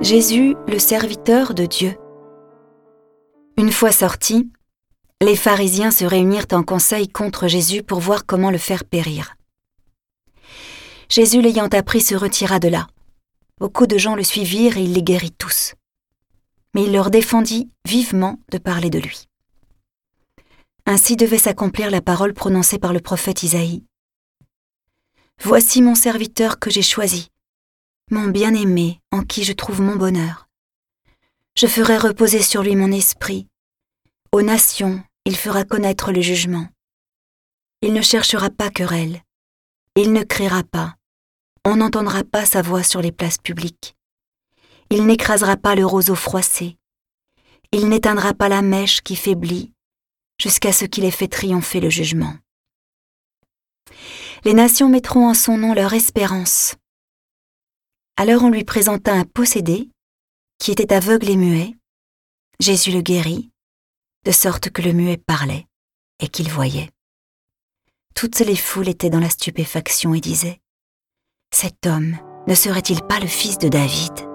Jésus, le serviteur de Dieu. Une fois sortis, les pharisiens se réunirent en conseil contre Jésus pour voir comment le faire périr. Jésus l'ayant appris se retira de là. Beaucoup de gens le suivirent et il les guérit tous. Mais il leur défendit vivement de parler de lui. Ainsi devait s'accomplir la parole prononcée par le prophète Isaïe. Voici mon serviteur que j'ai choisi, mon bien-aimé en qui je trouve mon bonheur. Je ferai reposer sur lui mon esprit. Aux nations, il fera connaître le jugement. Il ne cherchera pas querelle. Il ne criera pas. On n'entendra pas sa voix sur les places publiques. Il n'écrasera pas le roseau froissé. Il n'éteindra pas la mèche qui faiblit jusqu'à ce qu'il ait fait triompher le jugement. Les nations mettront en son nom leur espérance. Alors on lui présenta un possédé, qui était aveugle et muet. Jésus le guérit, de sorte que le muet parlait et qu'il voyait. Toutes les foules étaient dans la stupéfaction et disaient, Cet homme ne serait-il pas le fils de David?